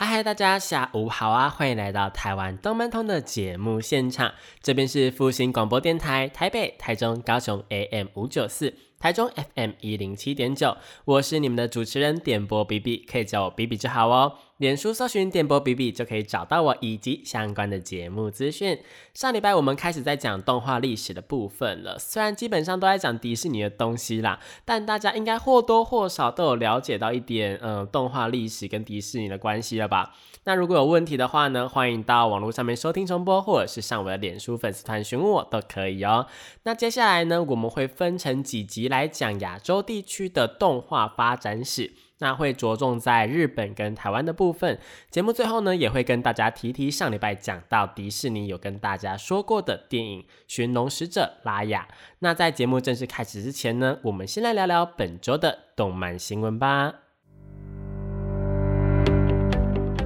嗨嗨，大家下午好啊！欢迎来到台湾动漫通的节目现场，这边是复兴广播电台台北、台中、高雄 AM 五九四。台中 FM 一零七点九，我是你们的主持人点播 B B，可以叫我 B B 就好哦。脸书搜寻点播 B B 就可以找到我以及相关的节目资讯。上礼拜我们开始在讲动画历史的部分了，虽然基本上都在讲迪士尼的东西啦，但大家应该或多或少都有了解到一点，嗯，动画历史跟迪士尼的关系了吧？那如果有问题的话呢，欢迎到网络上面收听重播，或者是上我的脸书粉丝团询问我都可以哦。那接下来呢，我们会分成几集来讲亚洲地区的动画发展史，那会着重在日本跟台湾的部分。节目最后呢，也会跟大家提提上礼拜讲到迪士尼有跟大家说过的电影《寻龙使者》拉雅。那在节目正式开始之前呢，我们先来聊聊本周的动漫新闻吧。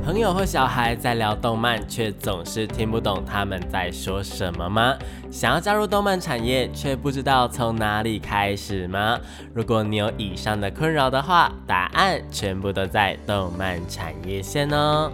朋友或小孩在聊动漫，却总是听不懂他们在说什么吗？想要加入动漫产业，却不知道从哪里开始吗？如果你有以上的困扰的话，答案全部都在动漫产业线哦。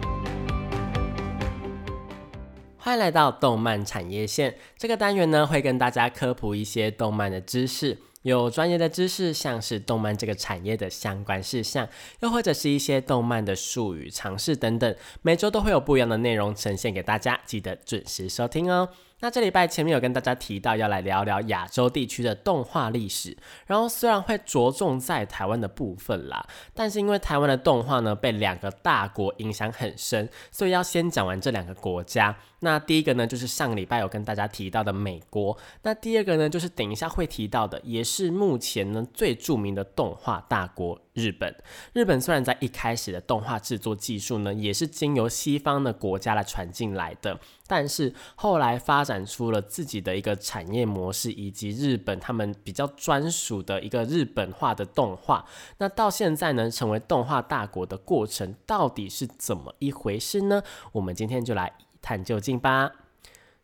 欢迎来到动漫产业线这个单元呢，会跟大家科普一些动漫的知识。有专业的知识，像是动漫这个产业的相关事项，又或者是一些动漫的术语、常识等等，每周都会有不一样的内容呈现给大家，记得准时收听哦。那这礼拜前面有跟大家提到要来聊聊亚洲地区的动画历史，然后虽然会着重在台湾的部分啦，但是因为台湾的动画呢被两个大国影响很深，所以要先讲完这两个国家。那第一个呢就是上个礼拜有跟大家提到的美国，那第二个呢就是等一下会提到的，也是目前呢最著名的动画大国。日本，日本虽然在一开始的动画制作技术呢，也是经由西方的国家来传进来的，但是后来发展出了自己的一个产业模式，以及日本他们比较专属的一个日本化的动画。那到现在呢，成为动画大国的过程到底是怎么一回事呢？我们今天就来探究竟吧。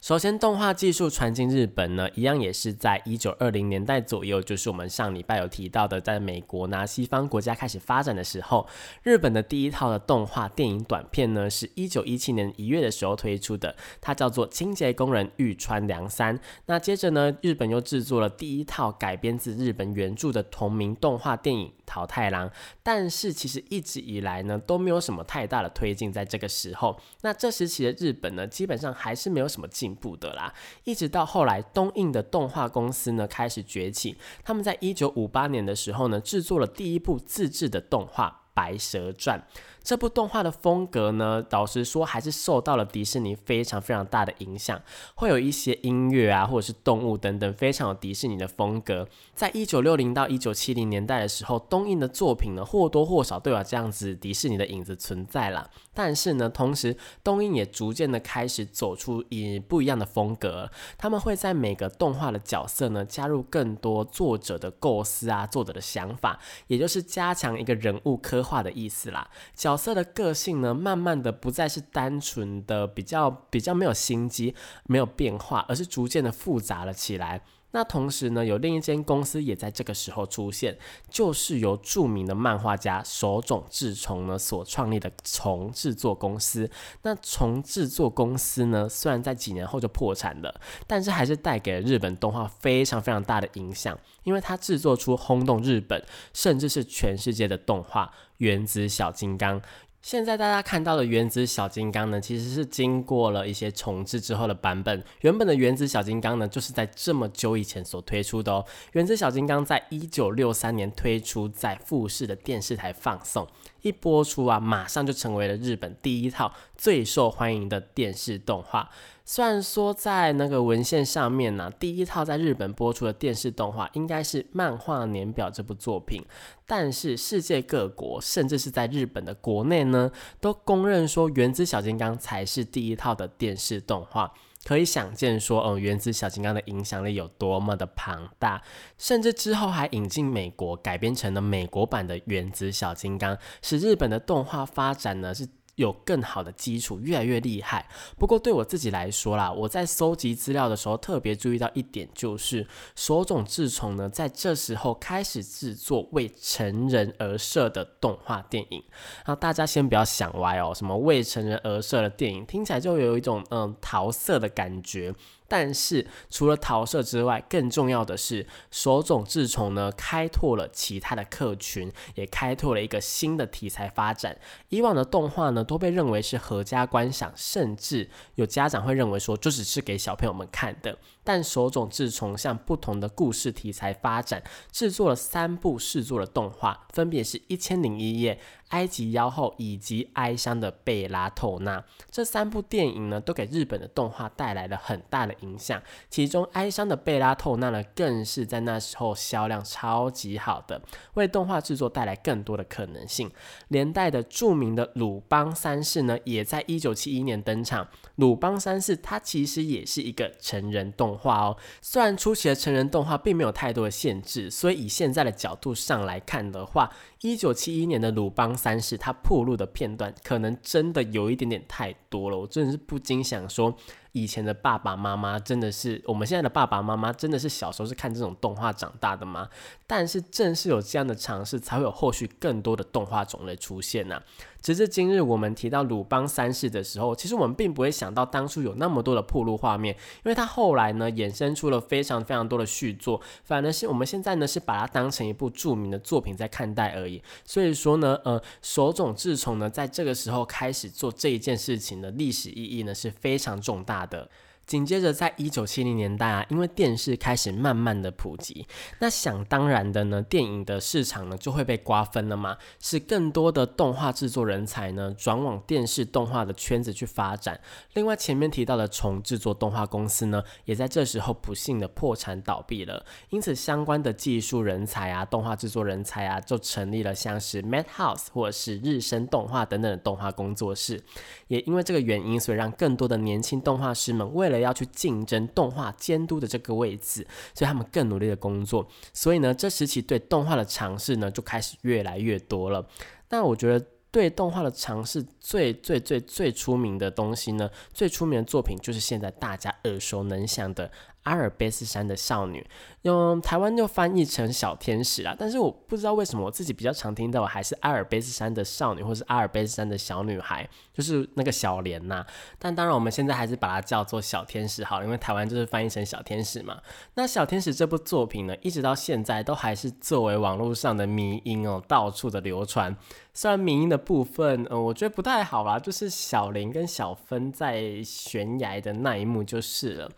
首先，动画技术传进日本呢，一样也是在一九二零年代左右，就是我们上礼拜有提到的，在美国拿西方国家开始发展的时候，日本的第一套的动画电影短片呢，是一九一七年一月的时候推出的，它叫做《清洁工人玉川良三》。那接着呢，日本又制作了第一套改编自日本原著的同名动画电影。桃太郎，但是其实一直以来呢都没有什么太大的推进，在这个时候，那这时期的日本呢基本上还是没有什么进步的啦。一直到后来东映的动画公司呢开始崛起，他们在一九五八年的时候呢制作了第一部自制的动画《白蛇传》。这部动画的风格呢，老实说还是受到了迪士尼非常非常大的影响，会有一些音乐啊，或者是动物等等，非常有迪士尼的风格。在一九六零到一九七零年代的时候，东映的作品呢，或多或少都有这样子迪士尼的影子存在了。但是呢，同时东映也逐渐的开始走出以不一样的风格，他们会在每个动画的角色呢，加入更多作者的构思啊，作者的想法，也就是加强一个人物刻画的意思啦。角角色的个性呢，慢慢的不再是单纯的比较比较没有心机、没有变化，而是逐渐的复杂了起来。那同时呢，有另一间公司也在这个时候出现，就是由著名的漫画家手冢治虫呢所创立的虫制作公司。那虫制作公司呢，虽然在几年后就破产了，但是还是带给了日本动画非常非常大的影响，因为它制作出轰动日本甚至是全世界的动画《原子小金刚》。现在大家看到的原子小金刚呢，其实是经过了一些重置之后的版本。原本的原子小金刚呢，就是在这么久以前所推出的哦。原子小金刚在一九六三年推出，在富士的电视台放送。一播出啊，马上就成为了日本第一套最受欢迎的电视动画。虽然说在那个文献上面呢，第一套在日本播出的电视动画应该是《漫画年表》这部作品，但是世界各国，甚至是在日本的国内呢，都公认说《原子小金刚》才是第一套的电视动画。可以想见说，嗯，原子小金刚的影响力有多么的庞大，甚至之后还引进美国改编成了美国版的原子小金刚，使日本的动画发展呢是。有更好的基础，越来越厉害。不过对我自己来说啦，我在搜集资料的时候特别注意到一点，就是手冢治虫呢在这时候开始制作为成人而设的动画电影。那大家先不要想歪哦，什么为成人而设的电影，听起来就有一种嗯桃色的感觉。但是除了桃色之外，更重要的是手冢治虫呢开拓了其他的客群，也开拓了一个新的题材发展。以往的动画呢都被认为是合家观赏，甚至有家长会认为说就只是给小朋友们看的。但手冢治虫向不同的故事题材发展，制作了三部试作的动画，分别是一千零一夜。埃及妖后以及哀伤的贝拉透纳这三部电影呢，都给日本的动画带来了很大的影响。其中，哀伤的贝拉透纳呢，更是在那时候销量超级好的，为动画制作带来更多的可能性。连带的著名的鲁邦三世呢，也在一九七一年登场。鲁邦三世它其实也是一个成人动画哦，虽然初期的成人动画并没有太多的限制，所以以现在的角度上来看的话。一九七一年的鲁邦三世，它铺路的片段可能真的有一点点太多了，我真的是不禁想说。以前的爸爸妈妈真的是我们现在的爸爸妈妈真的是小时候是看这种动画长大的吗？但是正是有这样的尝试，才会有后续更多的动画种类出现呐。直至今日，我们提到鲁邦三世的时候，其实我们并不会想到当初有那么多的铺路画面，因为他后来呢衍生出了非常非常多的续作，反而是我们现在呢是把它当成一部著名的作品在看待而已。所以说呢，呃，手冢治虫呢在这个时候开始做这一件事情的历史意义呢是非常重大。的。紧接着，在一九七零年代啊，因为电视开始慢慢的普及，那想当然的呢，电影的市场呢就会被瓜分了嘛，使更多的动画制作人才呢转往电视动画的圈子去发展。另外，前面提到的重制作动画公司呢，也在这时候不幸的破产倒闭了。因此，相关的技术人才啊，动画制作人才啊，就成立了像是 Madhouse 或者是日升动画等等的动画工作室。也因为这个原因，所以让更多的年轻动画师们为了要去竞争动画监督的这个位置，所以他们更努力的工作。所以呢，这时期对动画的尝试呢，就开始越来越多了。那我觉得对动画的尝试最最最最出名的东西呢，最出名的作品就是现在大家耳熟能详的。阿尔卑斯山的少女，用台湾就翻译成小天使啦。但是我不知道为什么我自己比较常听到还是阿尔卑斯山的少女，或是阿尔卑斯山的小女孩，就是那个小莲呐。但当然我们现在还是把它叫做小天使好了，因为台湾就是翻译成小天使嘛。那小天使这部作品呢，一直到现在都还是作为网络上的迷音哦，到处的流传。虽然迷音的部分，呃，我觉得不太好啦，就是小林跟小芬在悬崖的那一幕就是了。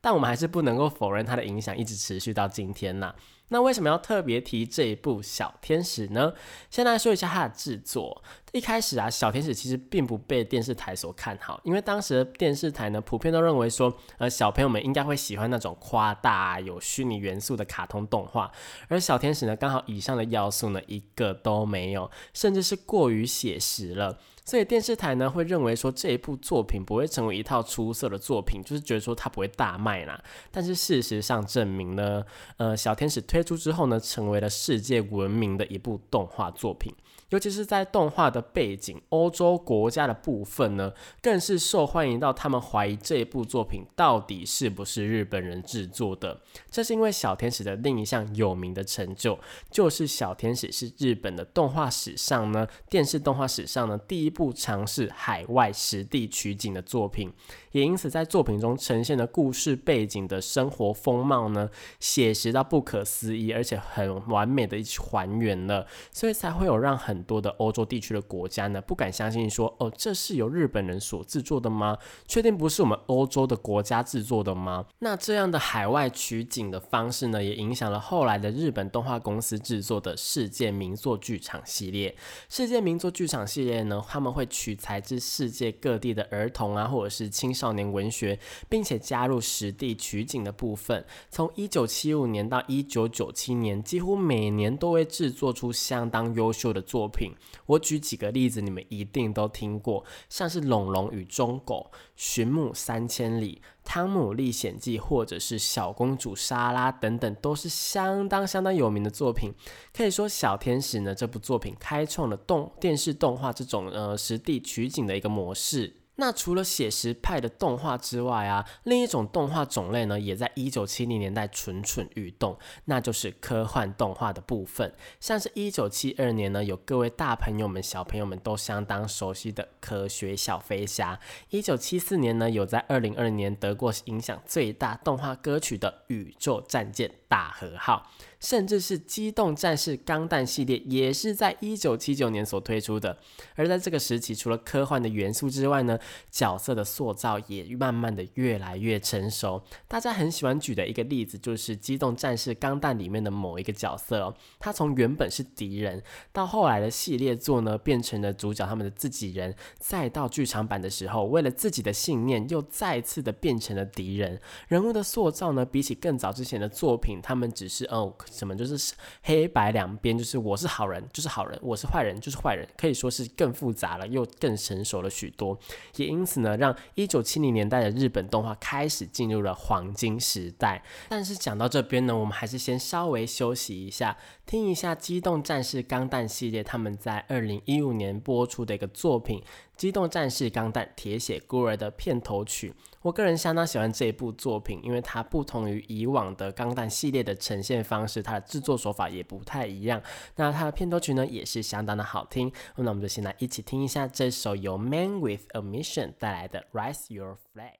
但我们还是不能够否认它的影响一直持续到今天呐。那为什么要特别提这一部《小天使》呢？先来说一下它的制作。一开始啊，《小天使》其实并不被电视台所看好，因为当时的电视台呢，普遍都认为说，呃，小朋友们应该会喜欢那种夸大、有虚拟元素的卡通动画。而《小天使》呢，刚好以上的要素呢，一个都没有，甚至是过于写实了。所以电视台呢会认为说这一部作品不会成为一套出色的作品，就是觉得说它不会大卖啦。但是事实上证明呢，呃，小天使推出之后呢，成为了世界闻名的一部动画作品。尤其是在动画的背景，欧洲国家的部分呢，更是受欢迎到他们怀疑这部作品到底是不是日本人制作的。这是因为小天使的另一项有名的成就，就是小天使是日本的动画史上呢，电视动画史上呢，第一部尝试海外实地取景的作品。也因此，在作品中呈现的故事背景的生活风貌呢，写实到不可思议，而且很完美的一起还原了，所以才会有让很多的欧洲地区的国家呢不敢相信说，哦，这是由日本人所制作的吗？确定不是我们欧洲的国家制作的吗？那这样的海外取景的方式呢，也影响了后来的日本动画公司制作的世界名作剧场系列。世界名作剧场系列呢，他们会取材自世界各地的儿童啊，或者是青。少年文学，并且加入实地取景的部分。从一九七五年到一九九七年，几乎每年都会制作出相当优秀的作品。我举几个例子，你们一定都听过，像是《龙龙与忠狗》《寻母三千里》。汤姆历险记》或者是《小公主莎拉》等等，都是相当相当有名的作品。可以说，《小天使》呢这部作品开创了动电视动画这种呃实地取景的一个模式。那除了写实派的动画之外啊，另一种动画种类呢，也在一九七零年代蠢蠢欲动，那就是科幻动画的部分。像是一九七二年呢，有各位大朋友们、小朋友们都相当熟悉的《科学小飞侠》；一九七四年呢，有在二零二零年得过影响最大动画歌曲的《宇宙战舰大和号》。甚至是《机动战士钢弹》系列，也是在一九七九年所推出的。而在这个时期，除了科幻的元素之外呢，角色的塑造也慢慢的越来越成熟。大家很喜欢举的一个例子，就是《机动战士钢弹》里面的某一个角色哦，他从原本是敌人，到后来的系列作呢，变成了主角他们的自己人，再到剧场版的时候，为了自己的信念，又再次的变成了敌人。人物的塑造呢，比起更早之前的作品，他们只是哦。什么就是黑白两边，就是我是好人就是好人，我是坏人就是坏人，可以说是更复杂了，又更成熟了许多。也因此呢，让一九七零年代的日本动画开始进入了黄金时代。但是讲到这边呢，我们还是先稍微休息一下，听一下《机动战士钢弹》系列他们在二零一五年播出的一个作品。《机动战士钢弹：铁血孤儿》的片头曲，我个人相当喜欢这一部作品，因为它不同于以往的钢弹系列的呈现方式，它的制作手法也不太一样。那它的片头曲呢，也是相当的好听。那我们就先来一起听一下这首由 Man with a Mission 带来的《Rise Your Flag》。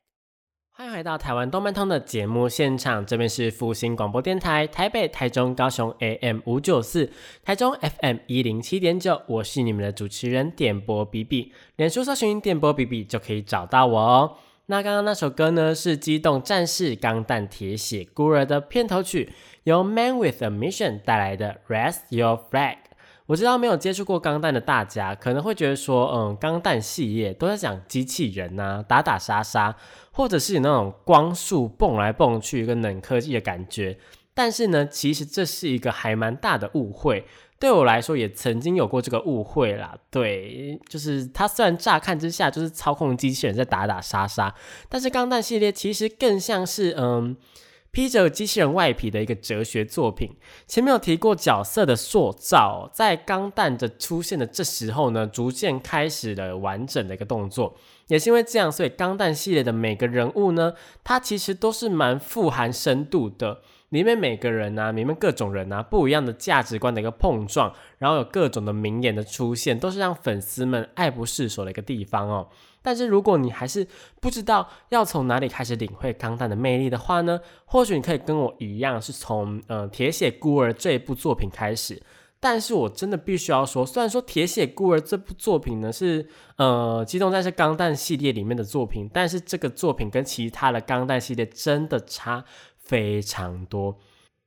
欢迎回到台湾动漫通的节目现场，这边是复兴广播电台台北、台中、高雄 AM 五九四，台中 FM 一零七点九，我是你们的主持人点播 B B，脸书搜寻点播 B B 就可以找到我哦。那刚刚那首歌呢，是《机动战士钢弹铁血孤儿》的片头曲，由 Man with a Mission 带来的《Rest Your Flag》。我知道没有接触过钢弹的大家，可能会觉得说，嗯，钢弹系列都在讲机器人呐，打打杀杀，或者是那种光速蹦来蹦去跟冷科技的感觉。但是呢，其实这是一个还蛮大的误会。对我来说，也曾经有过这个误会啦。对，就是它虽然乍看之下就是操控机器人在打打杀杀，但是钢弹系列其实更像是，嗯。披着机器人外皮的一个哲学作品。前面有提过角色的塑造，在钢弹的出现的这时候呢，逐渐开始了完整的一个动作。也是因为这样，所以钢弹系列的每个人物呢，它其实都是蛮富含深度的。里面每个人啊，里面各种人啊，不一样的价值观的一个碰撞，然后有各种的名言的出现，都是让粉丝们爱不释手的一个地方哦。但是如果你还是不知道要从哪里开始领会钢弹的魅力的话呢，或许你可以跟我一样，是从呃《铁血孤儿》这一部作品开始。但是我真的必须要说，虽然说《铁血孤儿》这部作品呢是呃《机动战士钢弹》系列里面的作品，但是这个作品跟其他的钢弹系列真的差非常多，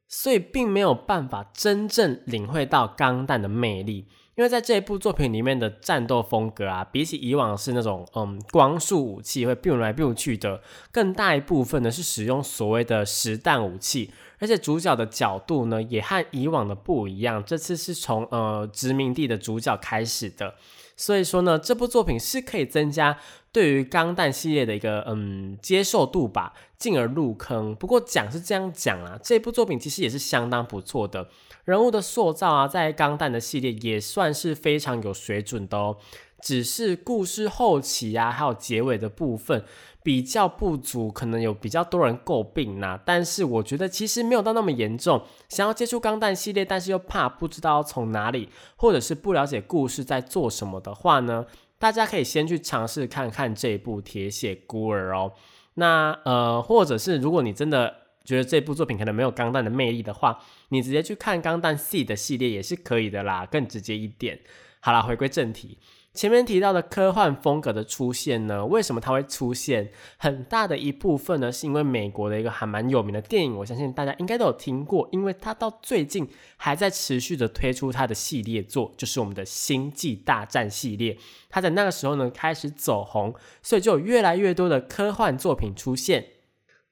所以并没有办法真正领会到钢弹的魅力。因为在这一部作品里面的战斗风格啊，比起以往是那种嗯光束武器会变来变去的，更大一部分呢是使用所谓的实弹武器，而且主角的角度呢也和以往的不一样，这次是从呃殖民地的主角开始的，所以说呢这部作品是可以增加对于钢弹系列的一个嗯接受度吧，进而入坑。不过讲是这样讲啊，这部作品其实也是相当不错的。人物的塑造啊，在钢弹的系列也算是非常有水准的哦。只是故事后期啊，还有结尾的部分比较不足，可能有比较多人诟病呐。但是我觉得其实没有到那么严重。想要接触钢弹系列，但是又怕不知道从哪里，或者是不了解故事在做什么的话呢，大家可以先去尝试看看这部《铁血孤儿》哦。那呃，或者是如果你真的。觉得这部作品可能没有钢弹的魅力的话，你直接去看钢弹系的系列也是可以的啦，更直接一点。好啦，回归正题，前面提到的科幻风格的出现呢，为什么它会出现？很大的一部分呢，是因为美国的一个还蛮有名的电影，我相信大家应该都有听过，因为它到最近还在持续的推出它的系列作，就是我们的星际大战系列。它在那个时候呢开始走红，所以就有越来越多的科幻作品出现。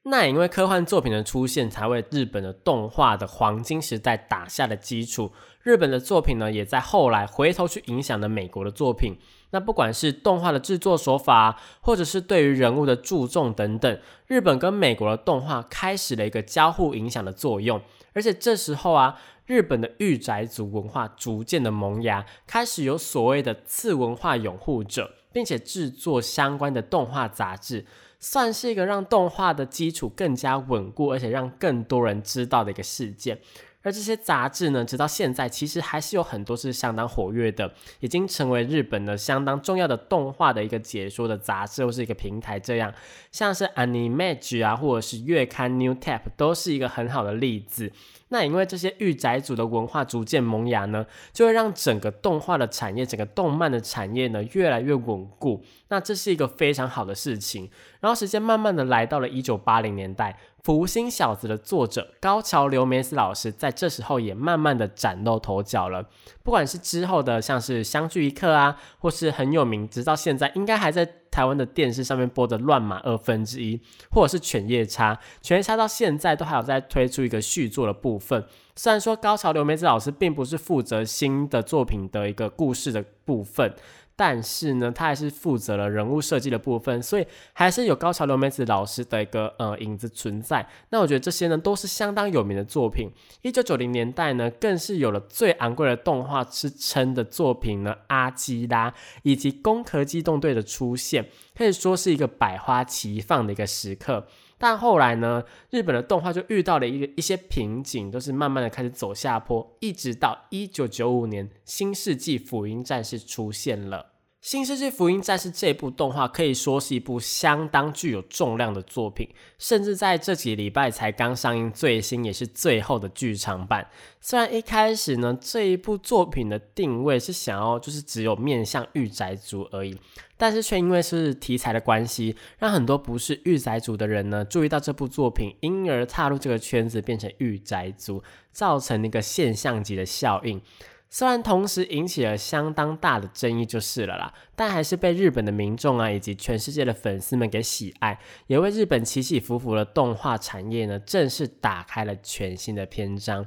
那也因为科幻作品的出现，才为日本的动画的黄金时代打下了基础。日本的作品呢，也在后来回头去影响了美国的作品。那不管是动画的制作手法，或者是对于人物的注重等等，日本跟美国的动画开始了一个交互影响的作用。而且这时候啊，日本的御宅族文化逐渐的萌芽，开始有所谓的次文化拥护者，并且制作相关的动画杂志。算是一个让动画的基础更加稳固，而且让更多人知道的一个事件。而这些杂志呢，直到现在其实还是有很多是相当活跃的，已经成为日本的相当重要的动画的一个解说的杂志或是一个平台。这样像是 Animage 啊，或者是月刊 New Tap，都是一个很好的例子。那因为这些御宅族的文化逐渐萌芽呢，就会让整个动画的产业、整个动漫的产业呢越来越稳固。那这是一个非常好的事情。然后时间慢慢的来到了一九八零年代，《福星小子》的作者高桥留美子老师在这时候也慢慢的崭露头角了。不管是之后的像是相聚一刻啊，或是很有名，直到现在应该还在。台湾的电视上面播的《乱马二分之一》，或者是《犬夜叉》，《犬夜叉》到现在都还有在推出一个续作的部分。虽然说高桥留美子老师并不是负责新的作品的一个故事的部分。但是呢，他还是负责了人物设计的部分，所以还是有高桥留美子老师的一个呃影子存在。那我觉得这些呢都是相当有名的作品。一九九零年代呢，更是有了最昂贵的动画之称的作品呢，《阿基拉》以及《攻壳机动队》的出现，可以说是一个百花齐放的一个时刻。但后来呢，日本的动画就遇到了一个一些瓶颈，都是慢慢的开始走下坡，一直到一九九五年，《新世纪福音战士》出现了。《新世纪福音战士》这部动画可以说是一部相当具有重量的作品，甚至在这几礼拜才刚上映最新也是最后的剧场版。虽然一开始呢，这一部作品的定位是想要就是只有面向御宅族而已，但是却因为是题材的关系，让很多不是御宅族的人呢注意到这部作品，因而踏入这个圈子，变成御宅族，造成一个现象级的效应。虽然同时引起了相当大的争议就是了啦，但还是被日本的民众啊以及全世界的粉丝们给喜爱，也为日本起起伏伏的动画产业呢正式打开了全新的篇章。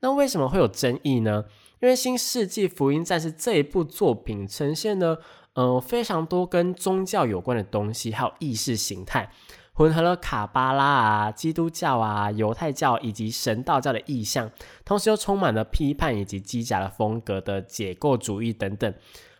那为什么会有争议呢？因为《新世纪福音战士》这一部作品呈现呢，呃，非常多跟宗教有关的东西，还有意识形态。混合了卡巴拉啊、基督教啊、犹太教以及神道教的意象，同时又充满了批判以及机甲的风格的解构主义等等。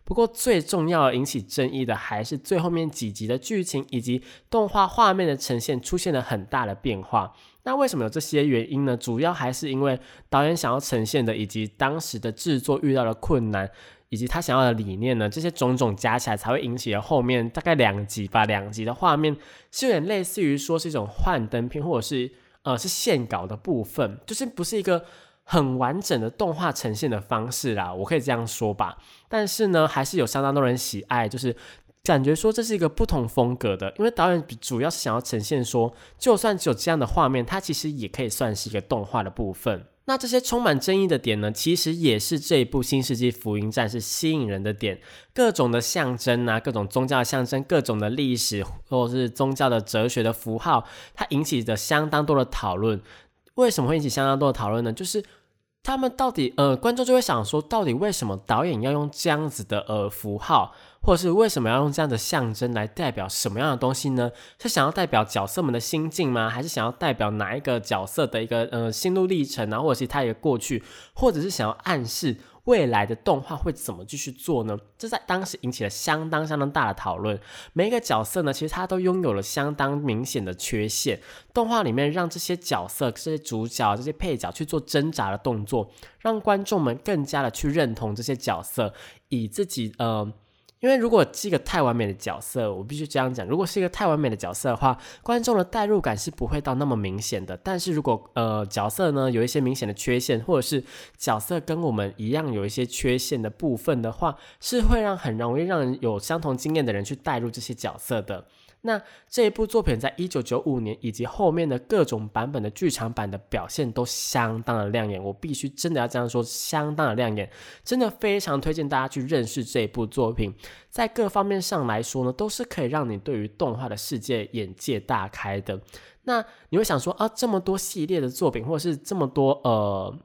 不过最重要引起争议的还是最后面几集的剧情以及动画画面的呈现出现了很大的变化。那为什么有这些原因呢？主要还是因为导演想要呈现的以及当时的制作遇到的困难。以及他想要的理念呢？这些种种加起来，才会引起了后面大概两集吧，两集的画面是有点类似于说是一种幻灯片，或者是呃是线稿的部分，就是不是一个很完整的动画呈现的方式啦，我可以这样说吧。但是呢，还是有相当多人喜爱，就是感觉说这是一个不同风格的，因为导演主要是想要呈现说，就算只有这样的画面，它其实也可以算是一个动画的部分。那这些充满争议的点呢，其实也是这一部《新世纪福音战士》吸引人的点。各种的象征啊，各种宗教的象征，各种的历史或是宗教的哲学的符号，它引起的相当多的讨论。为什么会引起相当多的讨论呢？就是他们到底呃，观众就会想说，到底为什么导演要用这样子的呃符号？或者是为什么要用这样的象征来代表什么样的东西呢？是想要代表角色们的心境吗？还是想要代表哪一个角色的一个呃心路历程啊？或者是他一个过去，或者是想要暗示未来的动画会怎么继续做呢？这在当时引起了相当相当大的讨论。每一个角色呢，其实他都拥有了相当明显的缺陷。动画里面让这些角色、这些主角、这些配角去做挣扎的动作，让观众们更加的去认同这些角色，以自己呃。因为如果是一个太完美的角色，我必须这样讲，如果是一个太完美的角色的话，观众的代入感是不会到那么明显的。但是如果呃角色呢有一些明显的缺陷，或者是角色跟我们一样有一些缺陷的部分的话，是会让很容易让人有相同经验的人去代入这些角色的。那这一部作品在一九九五年以及后面的各种版本的剧场版的表现都相当的亮眼，我必须真的要这样说，相当的亮眼，真的非常推荐大家去认识这一部作品，在各方面上来说呢，都是可以让你对于动画的世界眼界大开的。那你会想说啊，这么多系列的作品，或者是这么多呃。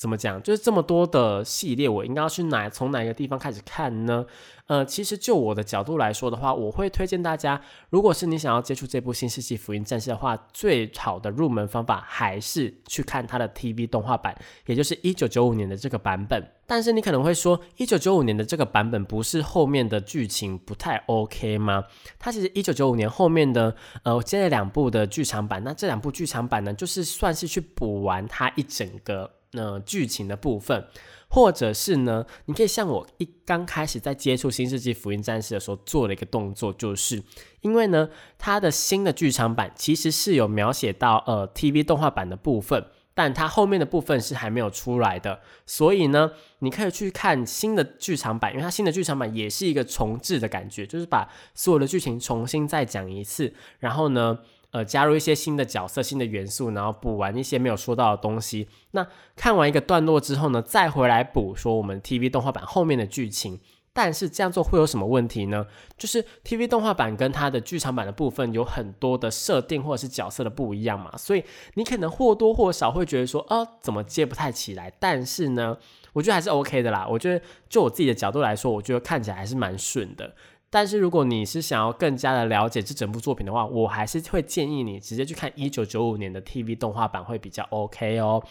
怎么讲？就是这么多的系列，我应该要去哪从哪一个地方开始看呢？呃，其实就我的角度来说的话，我会推荐大家，如果是你想要接触这部《新世纪福音战士》的话，最好的入门方法还是去看它的 TV 动画版，也就是一九九五年的这个版本。但是你可能会说，一九九五年的这个版本不是后面的剧情不太 OK 吗？它其实一九九五年后面的呃接了两部的剧场版，那这两部剧场版呢，就是算是去补完它一整个。那剧情的部分，或者是呢，你可以像我一刚开始在接触《新世纪福音战士》的时候做了一个动作，就是因为呢，它的新的剧场版其实是有描写到呃 TV 动画版的部分，但它后面的部分是还没有出来的，所以呢，你可以去看新的剧场版，因为它新的剧场版也是一个重置的感觉，就是把所有的剧情重新再讲一次，然后呢。呃，加入一些新的角色、新的元素，然后补完一些没有说到的东西。那看完一个段落之后呢，再回来补说我们 TV 动画版后面的剧情。但是这样做会有什么问题呢？就是 TV 动画版跟它的剧场版的部分有很多的设定或者是角色的不一样嘛，所以你可能或多或少会觉得说，啊，怎么接不太起来？但是呢，我觉得还是 OK 的啦。我觉得就我自己的角度来说，我觉得看起来还是蛮顺的。但是如果你是想要更加的了解这整部作品的话，我还是会建议你直接去看一九九五年的 TV 动画版会比较 OK 哦。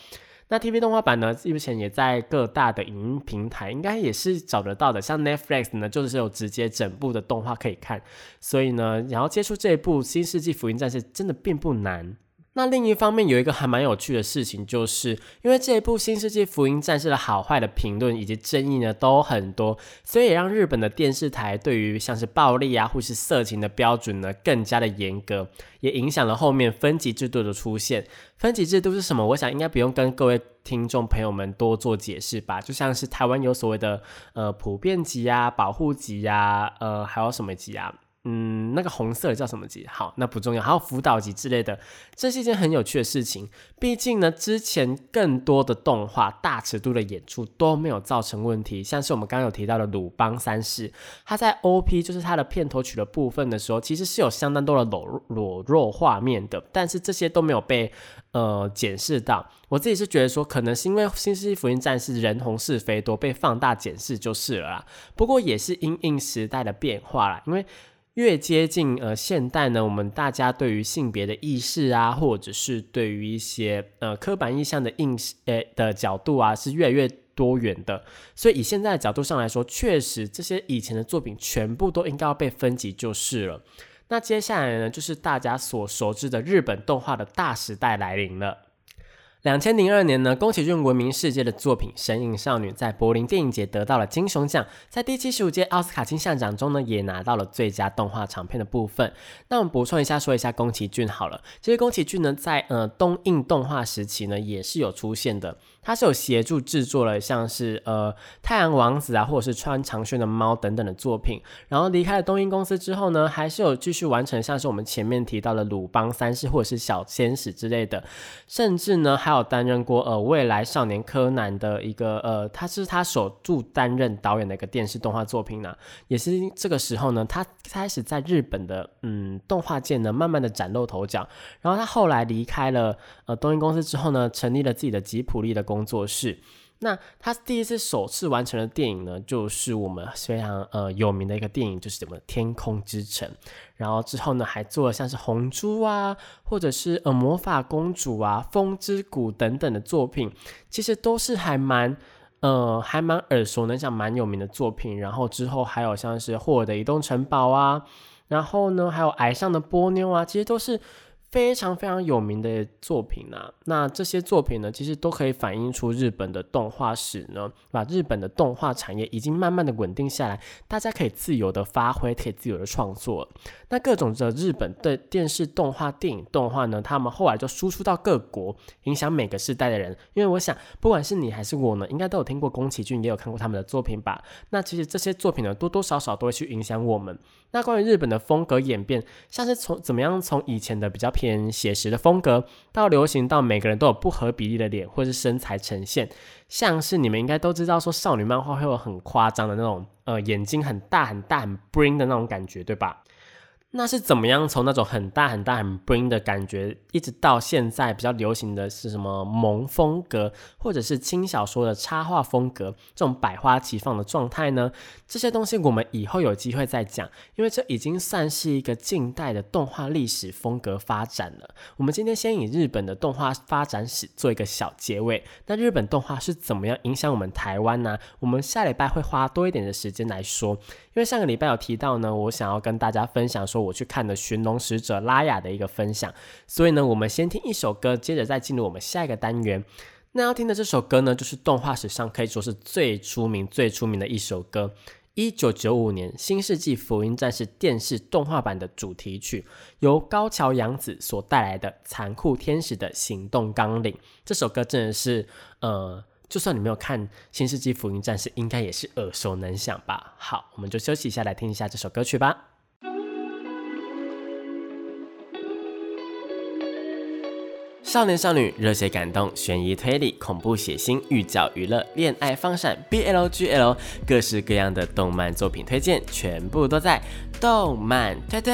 那 TV 动画版呢，目前也在各大的影音平台应该也是找得到的，像 Netflix 呢就是有直接整部的动画可以看，所以呢，然后接触这一部《新世纪福音战士》真的并不难。那另一方面有一个还蛮有趣的事情，就是因为这一部《新世纪福音战士》的好坏的评论以及争议呢都很多，所以也让日本的电视台对于像是暴力啊或是色情的标准呢更加的严格，也影响了后面分级制度的出现。分级制度是什么？我想应该不用跟各位听众朋友们多做解释吧。就像是台湾有所谓的呃普遍级啊、保护级啊，呃还有什么级啊？嗯，那个红色的叫什么级？好，那不重要。还有辅导级之类的，这是一件很有趣的事情。毕竟呢，之前更多的动画大尺度的演出都没有造成问题。像是我们刚刚有提到的《鲁邦三世》，它在 OP 就是它的片头曲的部分的时候，其实是有相当多的裸裸露画面的，但是这些都没有被呃检视到。我自己是觉得说，可能是因为《新世纪福音战士》人红是非多，被放大检视就是了啦。不过也是因应时代的变化啦，因为。越接近呃现代呢，我们大家对于性别的意识啊，或者是对于一些呃刻板印象的印呃的角度啊，是越来越多元的。所以以现在的角度上来说，确实这些以前的作品全部都应该要被分级就是了。那接下来呢，就是大家所熟知的日本动画的大时代来临了。两千零二年呢，宫崎骏闻名世界的作品《神隐少女》在柏林电影节得到了金熊奖，在第七十五届奥斯卡金像奖中呢，也拿到了最佳动画长片的部分。那我们补充一下，说一下宫崎骏好了。其实宫崎骏呢，在呃东映动画时期呢，也是有出现的。他是有协助制作了像是呃太阳王子啊，或者是穿长靴的猫等等的作品。然后离开了东映公司之后呢，还是有继续完成像是我们前面提到的鲁邦三世或者是小天使之类的，甚至呢还。有担任过呃未来少年柯南的一个呃，他是他首度担任导演的一个电视动画作品呢，也是这个时候呢，他开始在日本的嗯动画界呢慢慢的崭露头角。然后他后来离开了呃东映公司之后呢，成立了自己的吉普力的工作室。那他第一次首次完成的电影呢，就是我们非常呃有名的一个电影，就是什么《天空之城》。然后之后呢，还做了像是《红猪》啊，或者是呃《魔法公主》啊，《风之谷》等等的作品，其实都是还蛮呃还蛮耳熟能详、蛮有名的作品。然后之后还有像是《霍尔的移动城堡》啊，然后呢还有《矮上的波妞》啊，其实都是。非常非常有名的作品呢，那这些作品呢，其实都可以反映出日本的动画史呢，把日本的动画产业已经慢慢的稳定下来，大家可以自由的发挥，可以自由的创作。那各种的日本的电视动画、电影动画呢，他们后来就输出到各国，影响每个世代的人。因为我想，不管是你还是我呢，应该都有听过宫崎骏，也有看过他们的作品吧？那其实这些作品呢，多多少少都会去影响我们。那关于日本的风格演变，像是从怎么样从以前的比较偏写实的风格，到流行到每个人都有不合比例的脸或是身材呈现，像是你们应该都知道，说少女漫画会有很夸张的那种，呃，眼睛很大很大很 bring 的那种感觉，对吧？那是怎么样从那种很大很大很 bring 的感觉，一直到现在比较流行的是什么萌风格，或者是轻小说的插画风格，这种百花齐放的状态呢？这些东西我们以后有机会再讲，因为这已经算是一个近代的动画历史风格发展了。我们今天先以日本的动画发展史做一个小结尾。那日本动画是怎么样影响我们台湾呢？我们下礼拜会花多一点的时间来说。因为上个礼拜有提到呢，我想要跟大家分享说我去看的《寻龙使者》拉雅的一个分享，所以呢，我们先听一首歌，接着再进入我们下一个单元。那要听的这首歌呢，就是动画史上可以说是最出名、最出名的一首歌，一九九五年《新世纪福音战士》电视动画版的主题曲，由高桥洋子所带来的《残酷天使的行动纲领》。这首歌真的是，呃。就算你没有看《新世纪福音战士》，应该也是耳熟能详吧？好，我们就休息一下，来听一下这首歌曲吧。少年少女、热血感动、悬疑推理、恐怖血腥、寓教娱乐、恋爱放闪、BLGL，各式各样的动漫作品推荐，全部都在动漫推推。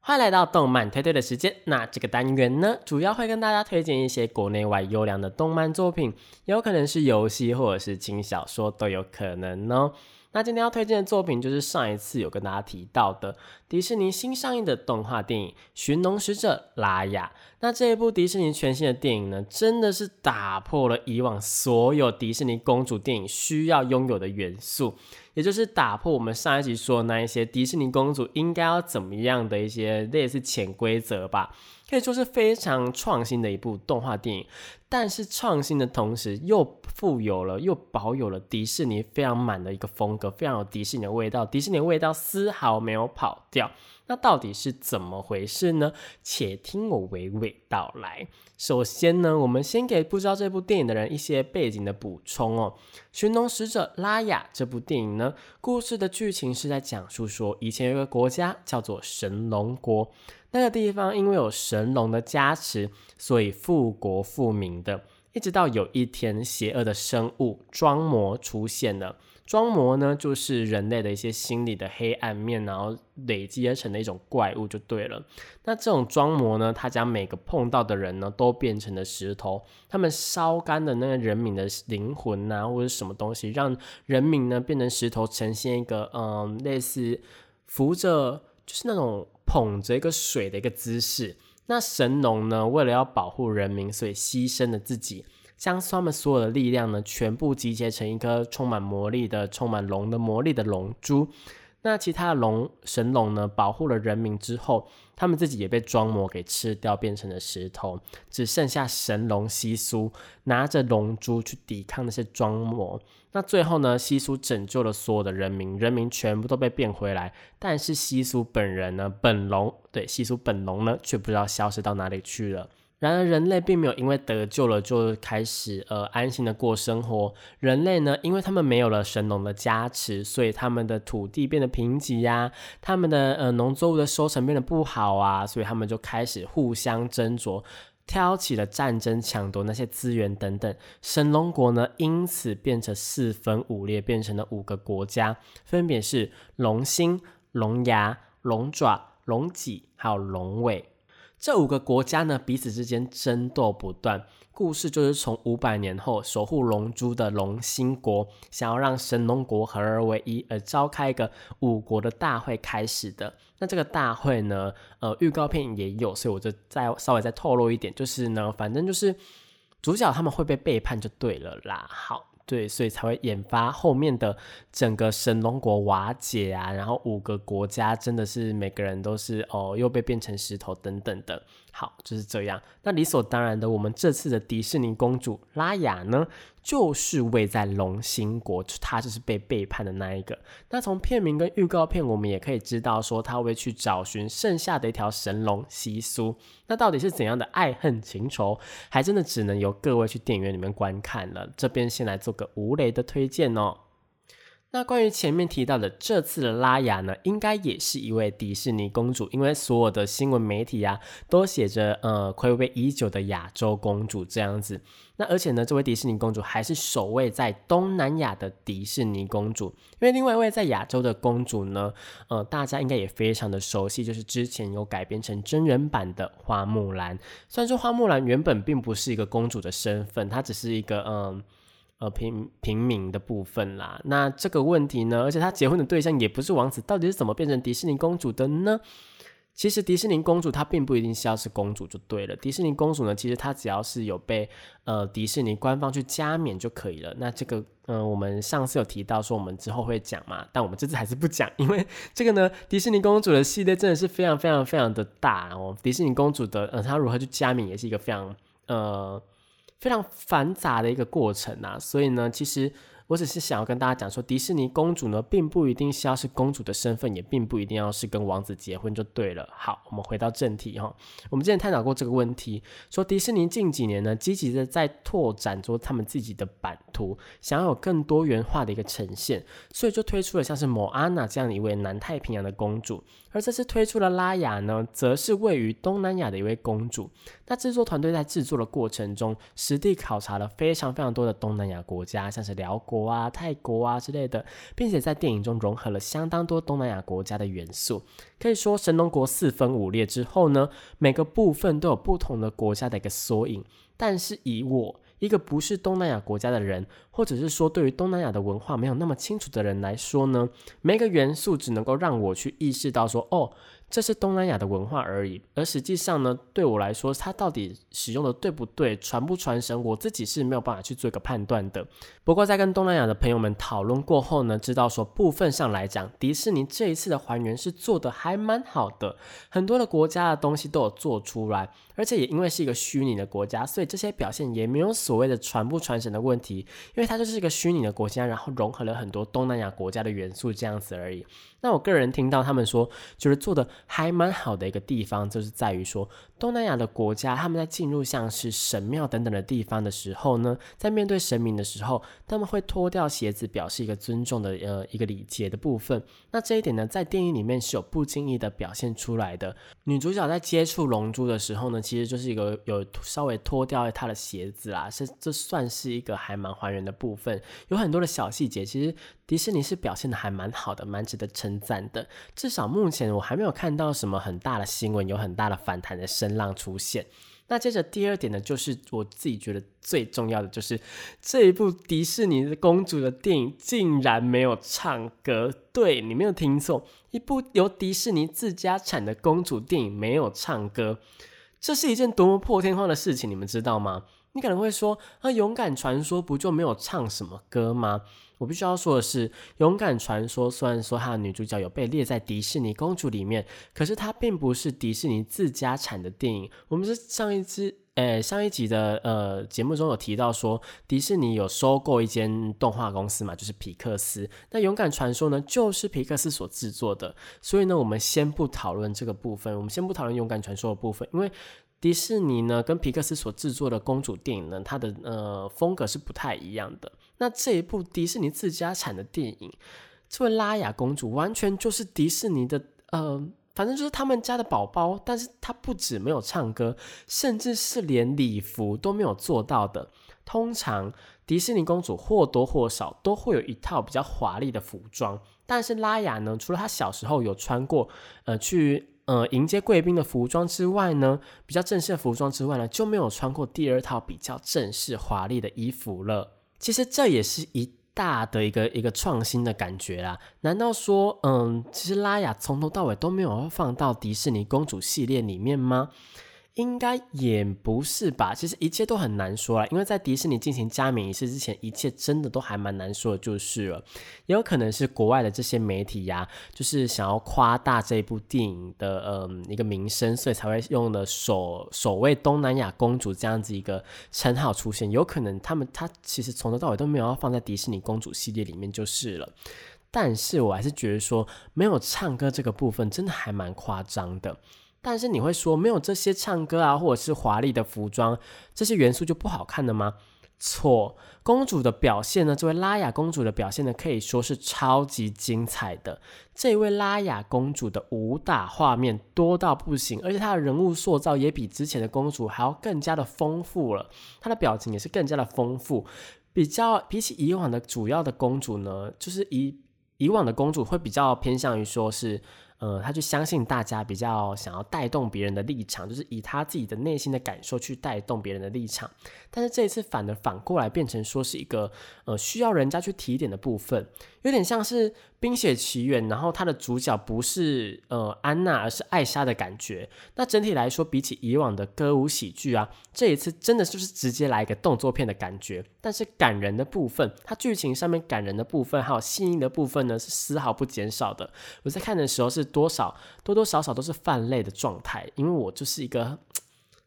欢迎来到动漫推推的时间。那这个单元呢，主要会跟大家推荐一些国内外优良的动漫作品，有可能是游戏或者是轻小说都有可能哦。那今天要推荐的作品就是上一次有跟大家提到的迪士尼新上映的动画电影《寻龙使者拉雅》。那这一部迪士尼全新的电影呢，真的是打破了以往所有迪士尼公主电影需要拥有的元素。也就是打破我们上一集说的那一些迪士尼公主应该要怎么样的一些类似潜规则吧，可以说是非常创新的一部动画电影。但是创新的同时，又富有了又保有了迪士尼非常满的一个风格，非常有迪士尼的味道，迪士尼的味道丝毫没有跑掉。那到底是怎么回事呢？且听我娓娓道来。首先呢，我们先给不知道这部电影的人一些背景的补充哦。《寻龙使者拉雅》这部电影呢，故事的剧情是在讲述说，以前有一个国家叫做神龙国，那个地方因为有神龙的加持，所以富国富民的。一直到有一天，邪恶的生物装魔出现了。装魔呢，就是人类的一些心理的黑暗面，然后累积而成的一种怪物，就对了。那这种装魔呢，他将每个碰到的人呢，都变成了石头。他们烧干的那个人民的灵魂啊，或者什么东西，让人民呢变成石头，呈现一个嗯，类似扶着，就是那种捧着一个水的一个姿势。那神农呢，为了要保护人民，所以牺牲了自己。将他们所有的力量呢，全部集结成一颗充满魔力的、充满龙的魔力的龙珠。那其他的龙神龙呢，保护了人民之后，他们自己也被装魔给吃掉，变成了石头。只剩下神龙西苏拿着龙珠去抵抗那些装魔。那最后呢，西苏拯救了所有的人民，人民全部都被变回来。但是西苏本人呢，本龙对西苏本龙呢，却不知道消失到哪里去了。然而，人类并没有因为得救了就开始呃安心的过生活。人类呢，因为他们没有了神农的加持，所以他们的土地变得贫瘠呀，他们的呃农作物的收成变得不好啊，所以他们就开始互相争夺，挑起了战争，抢夺那些资源等等。神龙国呢，因此变成四分五裂，变成了五个国家，分别是龙心、龙牙、龙爪、龙脊，还有龙尾。这五个国家呢，彼此之间争斗不断。故事就是从五百年后，守护龙珠的龙兴国想要让神龙国合而为一，而召开一个五国的大会开始的。那这个大会呢，呃，预告片也有，所以我就再稍微再透露一点，就是呢，反正就是主角他们会被背叛就对了啦。好。对，所以才会引发后面的整个神龙国瓦解啊，然后五个国家真的是每个人都是哦，又被变成石头等等的。好，就是这样。那理所当然的，我们这次的迪士尼公主拉雅呢，就是位在龙兴国，她就是被背叛的那一个。那从片名跟预告片，我们也可以知道说，她会去找寻剩下的一条神龙西苏。那到底是怎样的爱恨情仇，还真的只能由各位去电影院里面观看了。这边先来做个无雷的推荐哦。那关于前面提到的这次的拉雅呢，应该也是一位迪士尼公主，因为所有的新闻媒体啊都写着呃暌违已久的亚洲公主这样子。那而且呢，这位迪士尼公主还是首位在东南亚的迪士尼公主，因为另外一位在亚洲的公主呢，呃，大家应该也非常的熟悉，就是之前有改编成真人版的花木兰。虽然说花木兰原本并不是一个公主的身份，她只是一个嗯。呃平平民的部分啦，那这个问题呢，而且她结婚的对象也不是王子，到底是怎么变成迪士尼公主的呢？其实迪士尼公主她并不一定是要是公主就对了，迪士尼公主呢，其实她只要是有被呃迪士尼官方去加冕就可以了。那这个，嗯，我们上次有提到说我们之后会讲嘛，但我们这次还是不讲，因为 这个呢，迪士尼公主的系列真的是非常非常非常的大哦。迪士尼公主的，呃，她如何去加冕也是一个非常呃。非常繁杂的一个过程啊，所以呢，其实。我只是想要跟大家讲说，迪士尼公主呢，并不一定是要是公主的身份，也并不一定要是跟王子结婚就对了。好，我们回到正题哈。我们之前探讨过这个问题，说迪士尼近几年呢，积极的在拓展着他们自己的版图，想要有更多元化的一个呈现，所以就推出了像是莫安娜这样的一位南太平洋的公主，而这次推出的拉雅呢，则是位于东南亚的一位公主。那制作团队在制作的过程中，实地考察了非常非常多的东南亚国家，像是辽。国啊，泰国啊之类的，并且在电影中融合了相当多东南亚国家的元素。可以说，神农国四分五裂之后呢，每个部分都有不同的国家的一个缩影。但是以我一个不是东南亚国家的人，或者是说对于东南亚的文化没有那么清楚的人来说呢，每个元素只能够让我去意识到说，哦。这是东南亚的文化而已，而实际上呢，对我来说，它到底使用的对不对，传不传神，我自己是没有办法去做一个判断的。不过在跟东南亚的朋友们讨论过后呢，知道说部分上来讲，迪士尼这一次的还原是做的还蛮好的，很多的国家的东西都有做出来，而且也因为是一个虚拟的国家，所以这些表现也没有所谓的传不传神的问题，因为它就是一个虚拟的国家，然后融合了很多东南亚国家的元素这样子而已。那我个人听到他们说，就是做的还蛮好的一个地方，就是在于说，东南亚的国家他们在进入像是神庙等等的地方的时候呢，在面对神明的时候，他们会脱掉鞋子，表示一个尊重的呃一个礼节的部分。那这一点呢，在电影里面是有不经意的表现出来的。女主角在接触龙珠的时候呢，其实就是一个有稍微脱掉她的鞋子啦，是这算是一个还蛮还原的部分。有很多的小细节，其实迪士尼是表现的还蛮好的，蛮值得称赞的。至少目前我还没有看到什么很大的新闻，有很大的反弹的声声浪出现。那接着第二点呢，就是我自己觉得最重要的，就是这一部迪士尼的公主的电影竟然没有唱歌。对你没有听错，一部由迪士尼自家产的公主电影没有唱歌，这是一件多么破天荒的事情，你们知道吗？你可能会说，那《勇敢传说》不就没有唱什么歌吗？我必须要说的是，《勇敢传说》虽然说它的女主角有被列在迪士尼公主里面，可是它并不是迪士尼自家产的电影。我们是上一支，诶，上一集的呃节目中有提到说，迪士尼有收购一间动画公司嘛，就是皮克斯。那《勇敢传说》呢，就是皮克斯所制作的。所以呢，我们先不讨论这个部分，我们先不讨论《勇敢传说》的部分，因为。迪士尼呢，跟皮克斯所制作的公主电影呢，它的呃风格是不太一样的。那这一部迪士尼自家产的电影，这位拉雅公主完全就是迪士尼的呃，反正就是他们家的宝宝。但是她不止没有唱歌，甚至是连礼服都没有做到的。通常迪士尼公主或多或少都会有一套比较华丽的服装，但是拉雅呢，除了她小时候有穿过，呃，去。呃，迎接贵宾的服装之外呢，比较正式的服装之外呢，就没有穿过第二套比较正式华丽的衣服了。其实这也是一大的一个一个创新的感觉啦。难道说，嗯，其实拉雅从头到尾都没有放到迪士尼公主系列里面吗？应该也不是吧，其实一切都很难说了，因为在迪士尼进行加冕仪式之前，一切真的都还蛮难说的，就是了。也有可能是国外的这些媒体呀，就是想要夸大这部电影的嗯一个名声，所以才会用的首首位东南亚公主这样子一个称号出现。有可能他们他其实从头到尾都没有要放在迪士尼公主系列里面就是了。但是我还是觉得说没有唱歌这个部分真的还蛮夸张的。但是你会说没有这些唱歌啊，或者是华丽的服装这些元素就不好看了吗？错，公主的表现呢？这位拉雅公主的表现呢，可以说是超级精彩的。这位拉雅公主的武打画面多到不行，而且她的人物塑造也比之前的公主还要更加的丰富了。她的表情也是更加的丰富，比较比起以往的主要的公主呢，就是以以往的公主会比较偏向于说是。呃，他就相信大家比较想要带动别人的立场，就是以他自己的内心的感受去带动别人的立场。但是这一次反而反过来变成说是一个呃需要人家去提点的部分，有点像是。《冰雪奇缘》，然后它的主角不是呃安娜，而是艾莎的感觉。那整体来说，比起以往的歌舞喜剧啊，这一次真的就是直接来一个动作片的感觉。但是感人的部分，它剧情上面感人的部分，还有细腻的部分呢，是丝毫不减少的。我在看的时候是多少多多少少都是泛泪的状态，因为我就是一个。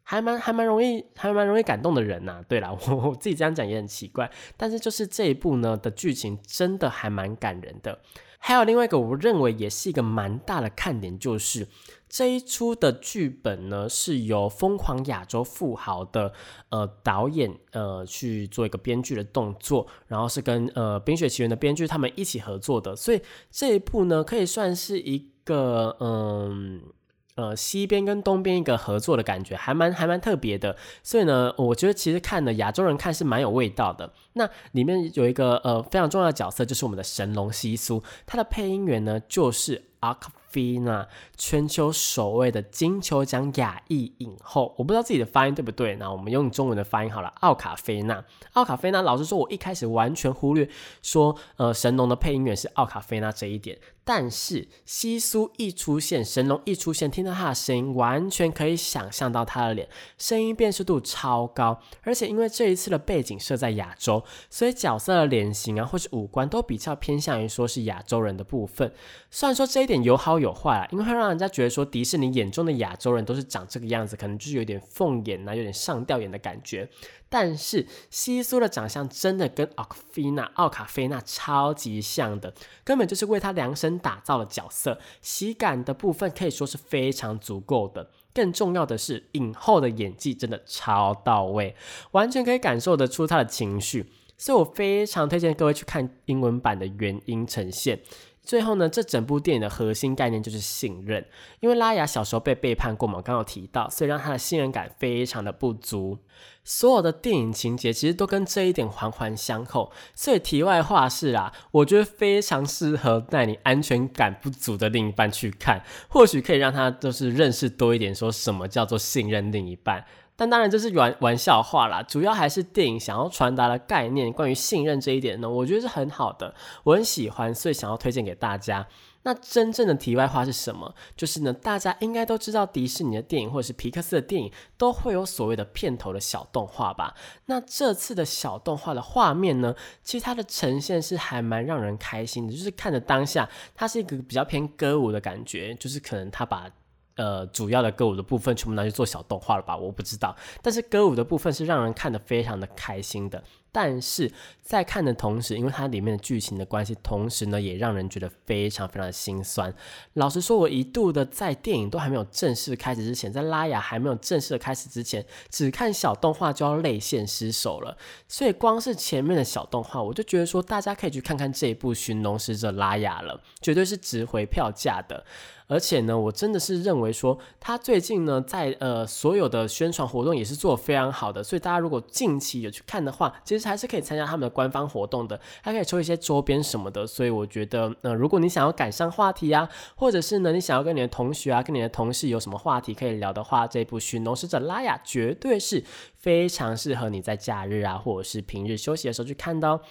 还蛮还蛮容易还蛮容易感动的人呐。对了，我我自己这样讲也很奇怪，但是就是这一部呢的剧情真的还蛮感人的。还有另外一个我认为也是一个蛮大的看点，就是这一出的剧本呢是由《疯狂亚洲富豪》的呃导演呃去做一个编剧的动作，然后是跟呃《冰雪奇缘》的编剧他们一起合作的，所以这一部呢可以算是一个嗯。呃西边跟东边一个合作的感觉，还蛮还蛮特别的，所以呢，我觉得其实看的亚洲人看是蛮有味道的。那里面有一个呃非常重要的角色，就是我们的神龙西苏，他的配音员呢就是阿卡。菲娜，全球首位的金球奖亚裔影后，我不知道自己的发音对不对，那我们用中文的发音好了。奥卡菲娜，奥卡菲娜，老实说，我一开始完全忽略说，呃，神龙的配音员是奥卡菲娜这一点。但是西苏一出现，神龙一出现，听到他的声音，完全可以想象到他的脸，声音辨识度超高。而且因为这一次的背景设在亚洲，所以角色的脸型啊，或是五官都比较偏向于说是亚洲人的部分。虽然说这一点有好有坏啦，因为会让人家觉得说迪士尼眼中的亚洲人都是长这个样子，可能就是有点凤眼啊，有点上吊眼的感觉。但是西苏的长相真的跟奥卡菲娜、奥卡菲娜超级像的，根本就是为她量身打造的角色，喜感的部分可以说是非常足够的。更重要的是，影后的演技真的超到位，完全可以感受得出她的情绪，所以我非常推荐各位去看英文版的原音呈现。最后呢，这整部电影的核心概念就是信任。因为拉雅小时候被背叛过嘛，刚刚提到，所以让他的信任感非常的不足。所有的电影情节其实都跟这一点环环相扣。所以题外话是啊，我觉得非常适合带你安全感不足的另一半去看，或许可以让他就是认识多一点，说什么叫做信任另一半。但当然这是玩玩笑话啦，主要还是电影想要传达的概念，关于信任这一点呢，我觉得是很好的，我很喜欢，所以想要推荐给大家。那真正的题外话是什么？就是呢，大家应该都知道迪士尼的电影或者是皮克斯的电影都会有所谓的片头的小动画吧？那这次的小动画的画面呢，其实它的呈现是还蛮让人开心的，就是看着当下，它是一个比较偏歌舞的感觉，就是可能它把。呃，主要的歌舞的部分全部拿去做小动画了吧？我不知道，但是歌舞的部分是让人看得非常的开心的。但是在看的同时，因为它里面的剧情的关系，同时呢也让人觉得非常非常的心酸。老实说，我一度的在电影都还没有正式开始之前，在拉雅还没有正式的开始之前，只看小动画就要泪腺失守了。所以光是前面的小动画，我就觉得说大家可以去看看这一部《寻龙使者》拉雅了，绝对是值回票价的。而且呢，我真的是认为说，他最近呢，在呃所有的宣传活动也是做的非常好的，所以大家如果近期有去看的话，其实还是可以参加他们的官方活动的，还可以抽一些周边什么的。所以我觉得，呃，如果你想要赶上话题啊，或者是呢，你想要跟你的同学啊、跟你的同事有什么话题可以聊的话，这部《寻龙使者拉雅》绝对是非常适合你在假日啊，或者是平日休息的时候去看的哦。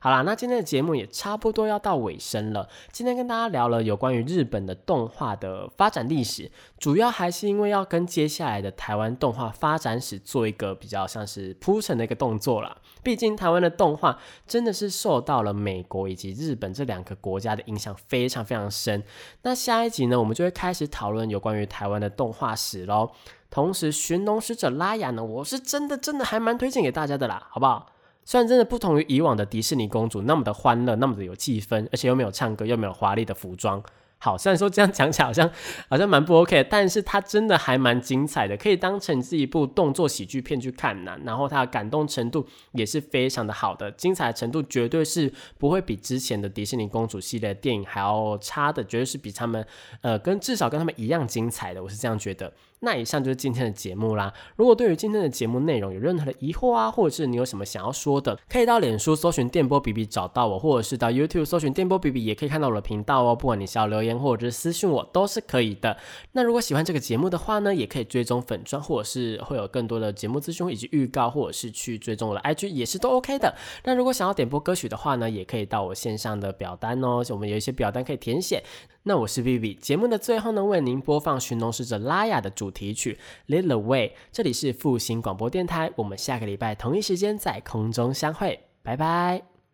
好啦，那今天的节目也差不多要到尾声了。今天跟大家聊了有关于日本的动画的发展历史，主要还是因为要跟接下来的台湾动画发展史做一个比较像是铺陈的一个动作啦。毕竟台湾的动画真的是受到了美国以及日本这两个国家的影响非常非常深。那下一集呢，我们就会开始讨论有关于台湾的动画史喽。同时，《寻龙使者拉雅》呢，我是真的真的还蛮推荐给大家的啦，好不好？虽然真的不同于以往的迪士尼公主那么的欢乐，那么的有气氛，而且又没有唱歌，又没有华丽的服装，好，虽然说这样讲起来好像好像蛮不 OK，但是它真的还蛮精彩的，可以当成是一部动作喜剧片去看呢。然后它的感动程度也是非常的好的，精彩程度绝对是不会比之前的迪士尼公主系列电影还要差的，绝对是比他们呃跟至少跟他们一样精彩的，我是这样觉得。那以上就是今天的节目啦。如果对于今天的节目内容有任何的疑惑啊，或者是你有什么想要说的，可以到脸书搜寻电波比比找到我，或者是到 YouTube 搜寻电波比比，也可以看到我的频道哦。不管你是要留言或者是私信我，都是可以的。那如果喜欢这个节目的话呢，也可以追踪粉砖，或者是会有更多的节目资讯以及预告，或者是去追踪我的 IG，也是都 OK 的。那如果想要点播歌曲的话呢，也可以到我线上的表单哦，我们有一些表单可以填写。那我是 Vivi，节目的最后呢，为您播放寻龙使者拉雅的主题曲《Little Way》。这里是复兴广播电台，我们下个礼拜同一时间在空中相会，拜拜。